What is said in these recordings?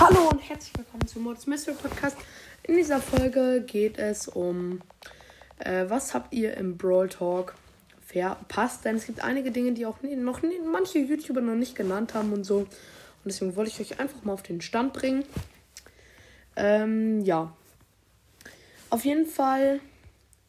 Hallo und herzlich willkommen zum Mods Mystery Podcast. In dieser Folge geht es um, äh, was habt ihr im Brawl Talk verpasst? Denn es gibt einige Dinge, die auch noch manche YouTuber noch nicht genannt haben und so. Und deswegen wollte ich euch einfach mal auf den Stand bringen. Ähm, ja. Auf jeden Fall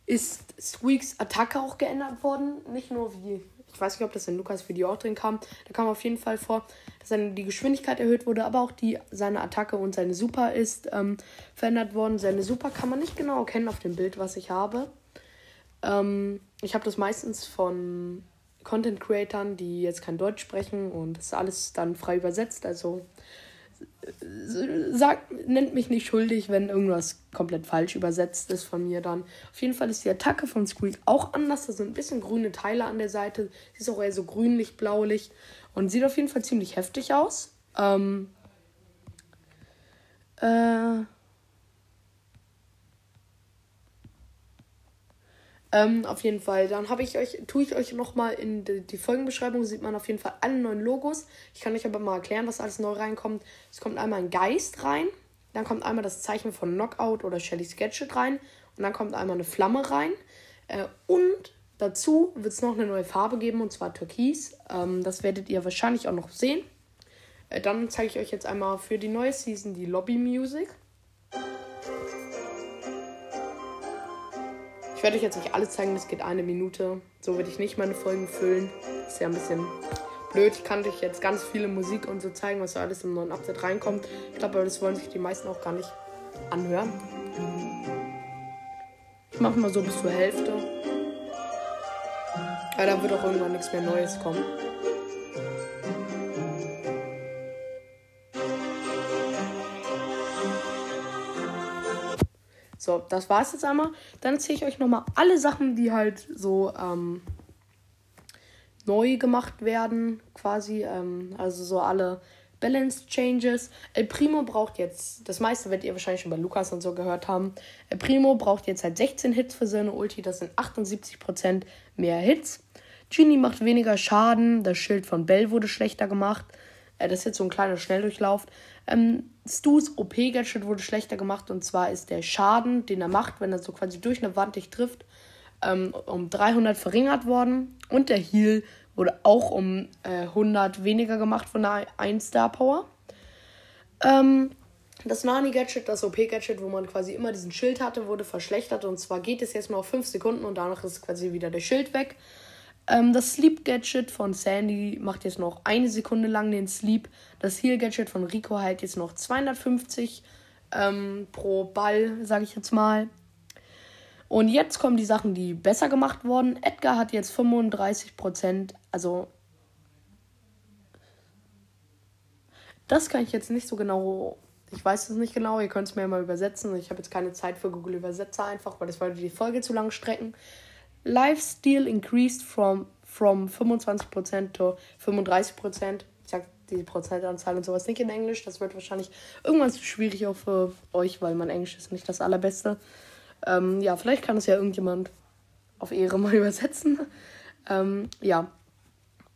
ist Squeaks Attacke auch geändert worden. Nicht nur wie, ich weiß nicht, ob das in Lukas Video auch drin kam. Da kam auf jeden Fall vor, dass seine, die Geschwindigkeit erhöht wurde, aber auch die, seine Attacke und seine Super ist ähm, verändert worden. Seine Super kann man nicht genau erkennen auf dem Bild, was ich habe. Ähm, ich habe das meistens von Content Creatern, die jetzt kein Deutsch sprechen und das ist alles dann frei übersetzt. Also sagt, nennt mich nicht schuldig, wenn irgendwas komplett falsch übersetzt ist von mir dann. Auf jeden Fall ist die Attacke von Squeak auch anders. Da sind ein bisschen grüne Teile an der Seite. Sie ist auch eher so grünlich-blaulich und sieht auf jeden Fall ziemlich heftig aus. Ähm, äh, Ähm, auf jeden Fall. Dann habe ich euch, tue ich euch nochmal in die, die, Folgenbeschreibung, sieht man auf jeden Fall alle neuen Logos. Ich kann euch aber mal erklären, was alles neu reinkommt. Es kommt einmal ein Geist rein, dann kommt einmal das Zeichen von Knockout oder Shelly's Gadget rein und dann kommt einmal eine Flamme rein. Äh, und dazu wird es noch eine neue Farbe geben und zwar Türkis. Ähm, das werdet ihr wahrscheinlich auch noch sehen. Äh, dann zeige ich euch jetzt einmal für die neue Season die Lobby Music. Ich werde euch jetzt nicht alles zeigen, das geht eine Minute. So werde ich nicht meine Folgen füllen. Ist ja ein bisschen blöd. Ich kann euch jetzt ganz viele Musik und so zeigen, was da alles im neuen Update reinkommt. Ich glaube, das wollen sich die meisten auch gar nicht anhören. Ich mache mal so bis zur Hälfte. Weil da wird auch irgendwann nichts mehr Neues kommen. So, das war's jetzt einmal. Dann erzähle ich euch nochmal alle Sachen, die halt so ähm, neu gemacht werden, quasi. Ähm, also so alle Balance Changes. El Primo braucht jetzt, das meiste werdet ihr wahrscheinlich schon bei Lukas und so gehört haben. El Primo braucht jetzt halt 16 Hits für seine Ulti, das sind 78% mehr Hits. Genie macht weniger Schaden, das Schild von Bell wurde schlechter gemacht. Äh, das ist jetzt so ein kleiner Schnelldurchlauf. Ähm, Stu's OP-Gadget wurde schlechter gemacht und zwar ist der Schaden, den er macht, wenn er so quasi durch eine Wand dich trifft, ähm, um 300 verringert worden und der Heal wurde auch um äh, 100 weniger gemacht von der 1 Star Power. Ähm, das Nani-Gadget, das OP-Gadget, wo man quasi immer diesen Schild hatte, wurde verschlechtert und zwar geht es jetzt mal auf 5 Sekunden und danach ist quasi wieder der Schild weg. Ähm, das Sleep Gadget von Sandy macht jetzt noch eine Sekunde lang den Sleep. Das Heal Gadget von Rico halt jetzt noch 250 ähm, pro Ball, sage ich jetzt mal. Und jetzt kommen die Sachen, die besser gemacht wurden. Edgar hat jetzt 35%, also das kann ich jetzt nicht so genau. Ich weiß es nicht genau, ihr könnt es mir mal übersetzen. Ich habe jetzt keine Zeit für Google Übersetzer einfach, weil das würde die Folge zu lang strecken. Lifestyle increased from, from 25% to 35%. Ich sag die Prozentanzahl und sowas nicht in Englisch. Das wird wahrscheinlich irgendwann zu schwierig auch für euch, weil mein Englisch ist nicht das allerbeste. Ähm, ja, vielleicht kann es ja irgendjemand auf Ehre mal übersetzen. Ähm, ja.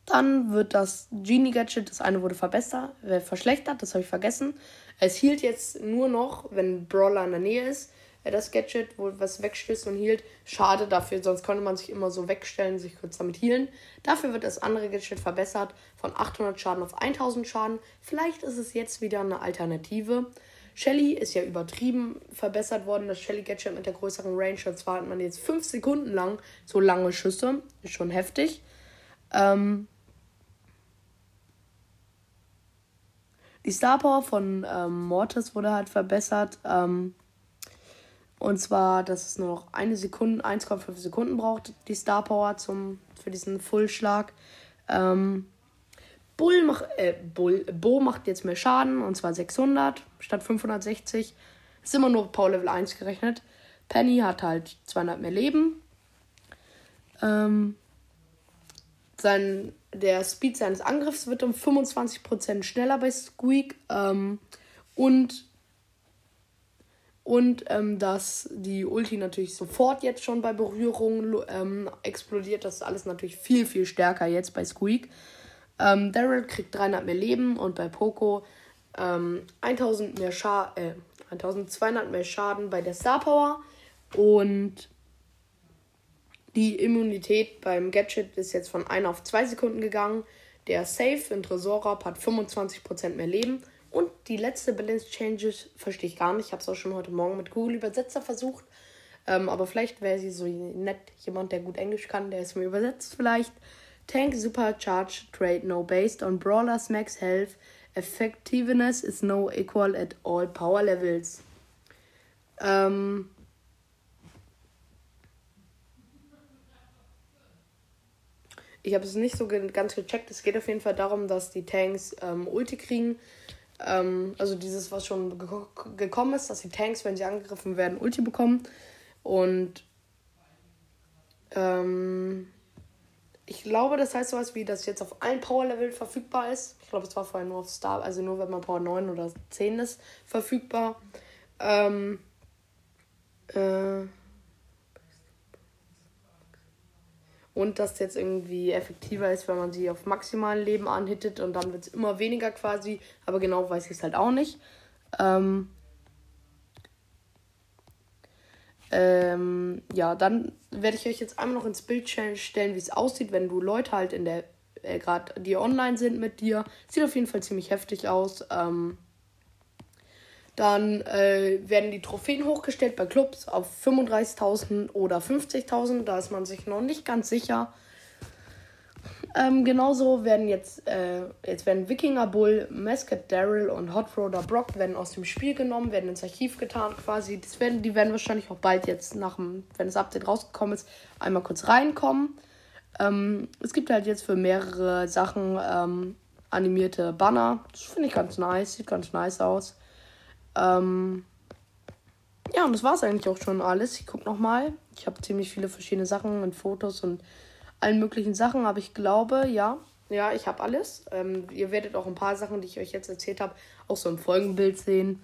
Dann wird das Genie-Gadget, das eine wurde verbessert, äh, verschlechtert, das habe ich vergessen. Es hielt jetzt nur noch, wenn Brawler in der Nähe ist das Gadget, wo was wegstößt und hielt. Schade dafür, sonst konnte man sich immer so wegstellen, sich kurz damit healen. Dafür wird das andere Gadget verbessert von 800 Schaden auf 1000 Schaden. Vielleicht ist es jetzt wieder eine Alternative. Shelly ist ja übertrieben verbessert worden, das Shelly Gadget mit der größeren Range. Und zwar hat man jetzt 5 Sekunden lang so lange Schüsse. Ist schon heftig. Ähm, die Star Power von ähm, Mortis wurde halt verbessert. Ähm, und zwar, dass es nur noch eine Sekunde, 1,5 Sekunden braucht, die Star Power zum, für diesen Fullschlag. Ähm, Bull macht, äh, Bull, Bo macht jetzt mehr Schaden, und zwar 600 statt 560. Ist immer nur Power Level 1 gerechnet. Penny hat halt 200 mehr Leben. Ähm, sein, der Speed seines Angriffs wird um 25% schneller bei Squeak. Ähm, Und und ähm, dass die Ulti natürlich sofort jetzt schon bei Berührung ähm, explodiert. Das ist alles natürlich viel, viel stärker jetzt bei Squeak. Ähm, Daryl kriegt 300 mehr Leben und bei Poco ähm, 1000 mehr Scha äh, 1200 mehr Schaden bei der Star Power. Und die Immunität beim Gadget ist jetzt von 1 auf 2 Sekunden gegangen. Der Safe in Tresorraub hat 25% mehr Leben. Und die letzte Balance Changes verstehe ich gar nicht. Ich habe es auch schon heute Morgen mit Google Übersetzer versucht. Ähm, aber vielleicht wäre sie so nett, jemand, der gut Englisch kann, der es mir übersetzt vielleicht. Tank Supercharge Trade No based on Brawler's Max Health. Effectiveness is no equal at all power levels. Ähm, ich habe es nicht so ganz gecheckt. Es geht auf jeden Fall darum, dass die Tanks ähm, Ulti kriegen. Ähm, also dieses, was schon ge gekommen ist, dass die Tanks, wenn sie angegriffen werden, Ulti bekommen. Und ähm, ich glaube, das heißt sowas wie, dass jetzt auf allen Power-Level verfügbar ist. Ich glaube, es war vorher nur auf Star, also nur wenn man Power 9 oder 10 ist, verfügbar. Ähm, äh, und dass jetzt irgendwie effektiver ist, wenn man sie auf maximalen Leben anhittet und dann wird es immer weniger quasi, aber genau weiß ich es halt auch nicht. Ähm, ähm, ja, dann werde ich euch jetzt einmal noch ins Bild stellen, wie es aussieht, wenn du Leute halt in der, äh, gerade die online sind mit dir. Sieht auf jeden Fall ziemlich heftig aus. Ähm, dann äh, werden die Trophäen hochgestellt bei Clubs auf 35.000 oder 50.000. Da ist man sich noch nicht ganz sicher. Ähm, genauso werden jetzt, äh, jetzt werden Wikinger Bull, Mascot Daryl und Hot Roder Brock werden aus dem Spiel genommen, werden ins Archiv getan quasi. Das werden, die werden wahrscheinlich auch bald jetzt nach dem, wenn das Update rausgekommen ist, einmal kurz reinkommen. Ähm, es gibt halt jetzt für mehrere Sachen ähm, animierte Banner. Das finde ich ganz nice, sieht ganz nice aus. Ähm, ja, und das war es eigentlich auch schon alles. Ich gucke nochmal. Ich habe ziemlich viele verschiedene Sachen und Fotos und allen möglichen Sachen, aber ich glaube, ja, ja, ich habe alles. Ähm, ihr werdet auch ein paar Sachen, die ich euch jetzt erzählt habe, auch so im Folgenbild sehen.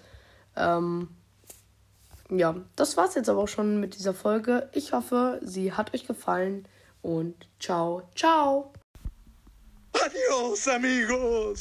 Ähm, ja, das war's jetzt aber auch schon mit dieser Folge. Ich hoffe, sie hat euch gefallen und ciao, ciao. Adios, amigos.